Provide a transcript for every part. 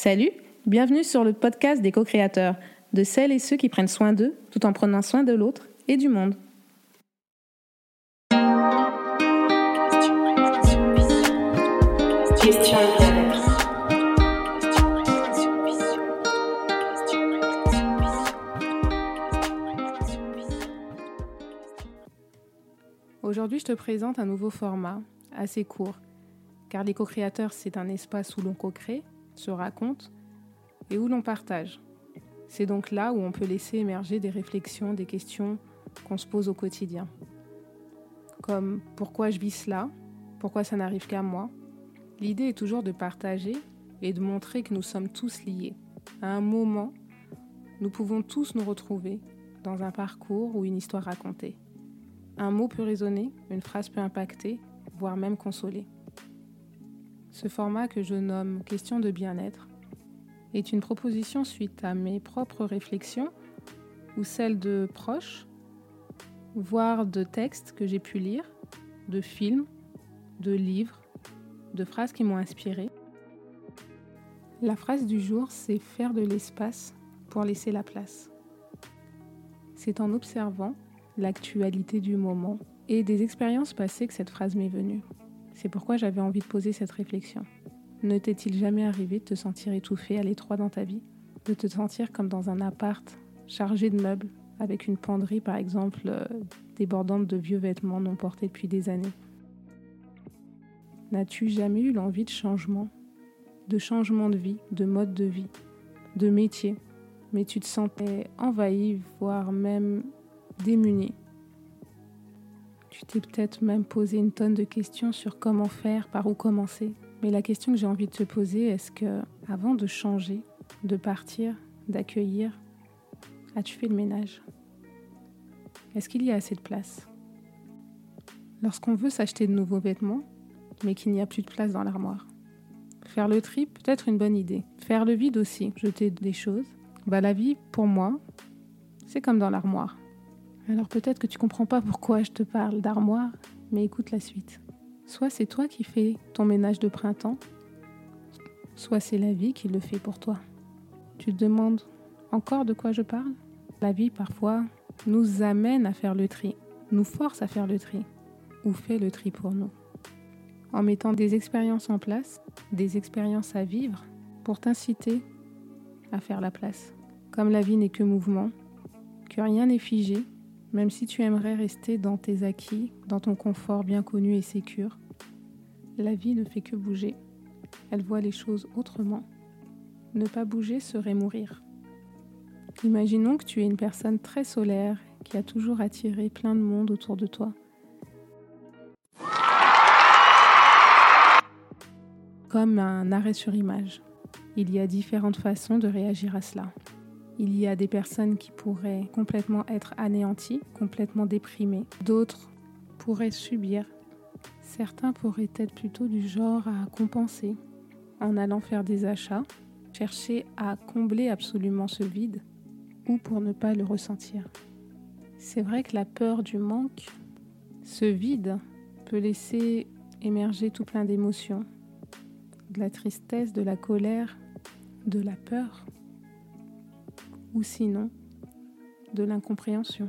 Salut, bienvenue sur le podcast des co-créateurs, de celles et ceux qui prennent soin d'eux tout en prenant soin de l'autre et du monde. Aujourd'hui, je te présente un nouveau format, assez court, car les co-créateurs, c'est un espace où l'on co-crée, se raconte et où l'on partage. C'est donc là où on peut laisser émerger des réflexions, des questions qu'on se pose au quotidien. Comme pourquoi je vis cela? Pourquoi ça n'arrive qu'à moi? L'idée est toujours de partager et de montrer que nous sommes tous liés. À un moment, nous pouvons tous nous retrouver dans un parcours ou une histoire racontée. Un mot peut résonner, une phrase peut impacter, voire même consoler. Ce format que je nomme Question de bien-être est une proposition suite à mes propres réflexions ou celles de proches, voire de textes que j'ai pu lire, de films, de livres, de phrases qui m'ont inspiré. La phrase du jour, c'est faire de l'espace pour laisser la place. C'est en observant l'actualité du moment et des expériences passées que cette phrase m'est venue. C'est pourquoi j'avais envie de poser cette réflexion. Ne t'est-il jamais arrivé de te sentir étouffé à l'étroit dans ta vie? De te sentir comme dans un appart chargé de meubles, avec une penderie par exemple euh, débordante de vieux vêtements non portés depuis des années? N'as-tu jamais eu l'envie de changement? De changement de vie, de mode de vie, de métier? Mais tu te sentais envahi, voire même démuni tu t'es peut-être même posé une tonne de questions sur comment faire, par où commencer. Mais la question que j'ai envie de te poser, est-ce que, avant de changer, de partir, d'accueillir, as-tu fait le ménage? Est-ce qu'il y a assez de place? Lorsqu'on veut s'acheter de nouveaux vêtements, mais qu'il n'y a plus de place dans l'armoire. Faire le tri, peut-être une bonne idée. Faire le vide aussi, jeter des choses. Bah la vie, pour moi, c'est comme dans l'armoire. Alors peut-être que tu comprends pas pourquoi je te parle d'armoire, mais écoute la suite. Soit c'est toi qui fais ton ménage de printemps, soit c'est la vie qui le fait pour toi. Tu te demandes encore de quoi je parle? La vie parfois nous amène à faire le tri, nous force à faire le tri, ou fait le tri pour nous. En mettant des expériences en place, des expériences à vivre, pour t'inciter à faire la place. Comme la vie n'est que mouvement, que rien n'est figé, même si tu aimerais rester dans tes acquis, dans ton confort bien connu et sécure, la vie ne fait que bouger. Elle voit les choses autrement. Ne pas bouger serait mourir. Imaginons que tu es une personne très solaire qui a toujours attiré plein de monde autour de toi. Comme un arrêt sur image. Il y a différentes façons de réagir à cela. Il y a des personnes qui pourraient complètement être anéanties, complètement déprimées. D'autres pourraient subir. Certains pourraient être plutôt du genre à compenser en allant faire des achats, chercher à combler absolument ce vide ou pour ne pas le ressentir. C'est vrai que la peur du manque, ce vide, peut laisser émerger tout plein d'émotions, de la tristesse, de la colère, de la peur ou sinon de l'incompréhension.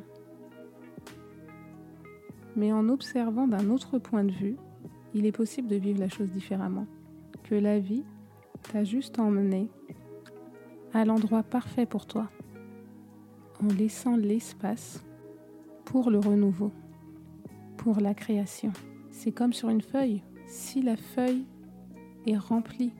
Mais en observant d'un autre point de vue, il est possible de vivre la chose différemment. Que la vie t'a juste emmené à l'endroit parfait pour toi, en laissant l'espace pour le renouveau, pour la création. C'est comme sur une feuille. Si la feuille est remplie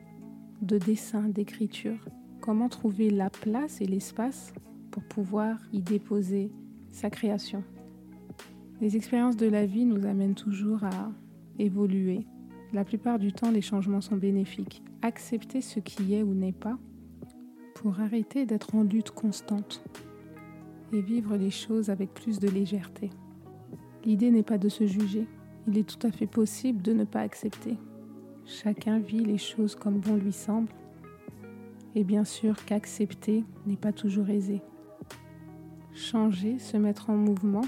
de dessins, d'écritures, comment trouver la place et l'espace pour pouvoir y déposer sa création? Les expériences de la vie nous amènent toujours à évoluer. La plupart du temps, les changements sont bénéfiques. Accepter ce qui est ou n'est pas pour arrêter d'être en lutte constante et vivre les choses avec plus de légèreté. L'idée n'est pas de se juger, il est tout à fait possible de ne pas accepter. Chacun vit les choses comme bon lui semble et bien sûr qu'accepter n'est pas toujours aisé. Changer, se mettre en mouvement,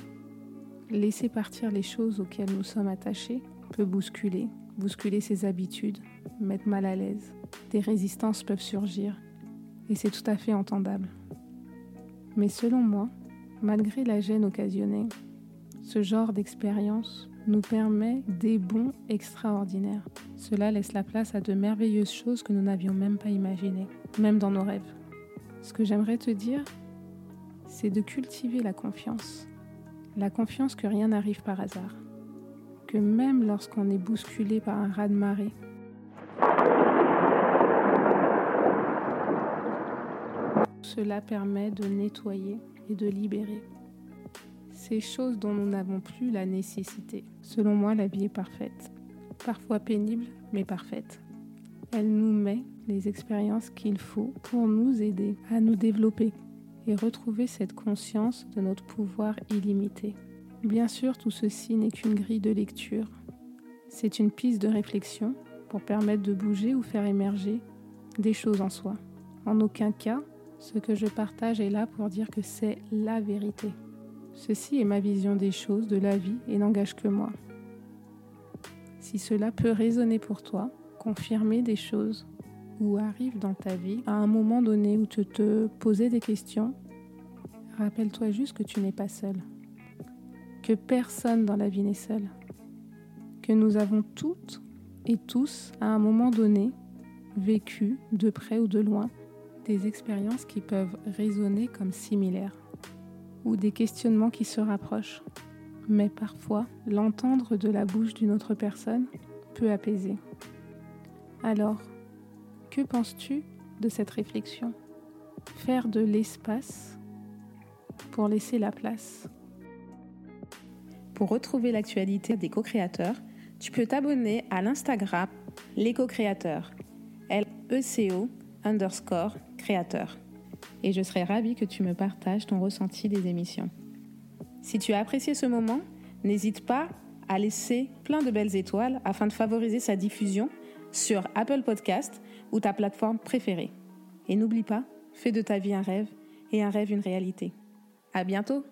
laisser partir les choses auxquelles nous sommes attachés peut bousculer, bousculer ses habitudes, mettre mal à l'aise. Des résistances peuvent surgir et c'est tout à fait entendable. Mais selon moi, malgré la gêne occasionnée, ce genre d'expérience nous permet des bons extraordinaires. Cela laisse la place à de merveilleuses choses que nous n'avions même pas imaginées, même dans nos rêves. Ce que j'aimerais te dire, c'est de cultiver la confiance. La confiance que rien n'arrive par hasard. Que même lorsqu'on est bousculé par un raz-de-marée, cela permet de nettoyer et de libérer ces choses dont nous n'avons plus la nécessité. Selon moi, la vie est parfaite. Parfois pénible, mais parfaite. Elle nous met les expériences qu'il faut pour nous aider à nous développer et retrouver cette conscience de notre pouvoir illimité. Bien sûr, tout ceci n'est qu'une grille de lecture. C'est une piste de réflexion pour permettre de bouger ou faire émerger des choses en soi. En aucun cas, ce que je partage est là pour dire que c'est la vérité. Ceci est ma vision des choses, de la vie, et n'engage que moi. Si cela peut résonner pour toi, confirmer des choses ou arrive dans ta vie à un moment donné où tu te posais des questions, rappelle-toi juste que tu n'es pas seul, que personne dans la vie n'est seul, que nous avons toutes et tous, à un moment donné, vécu, de près ou de loin, des expériences qui peuvent résonner comme similaires ou des questionnements qui se rapprochent. Mais parfois, l'entendre de la bouche d'une autre personne peut apaiser. Alors, que penses-tu de cette réflexion? Faire de l'espace pour laisser la place. Pour retrouver l'actualité des co-créateurs, tu peux t'abonner à l'Instagram Les Co-créateurs, L-E-C-O underscore créateur et je serai ravie que tu me partages ton ressenti des émissions. Si tu as apprécié ce moment, n'hésite pas à laisser plein de belles étoiles afin de favoriser sa diffusion sur Apple Podcast ou ta plateforme préférée. Et n'oublie pas, fais de ta vie un rêve et un rêve une réalité. À bientôt!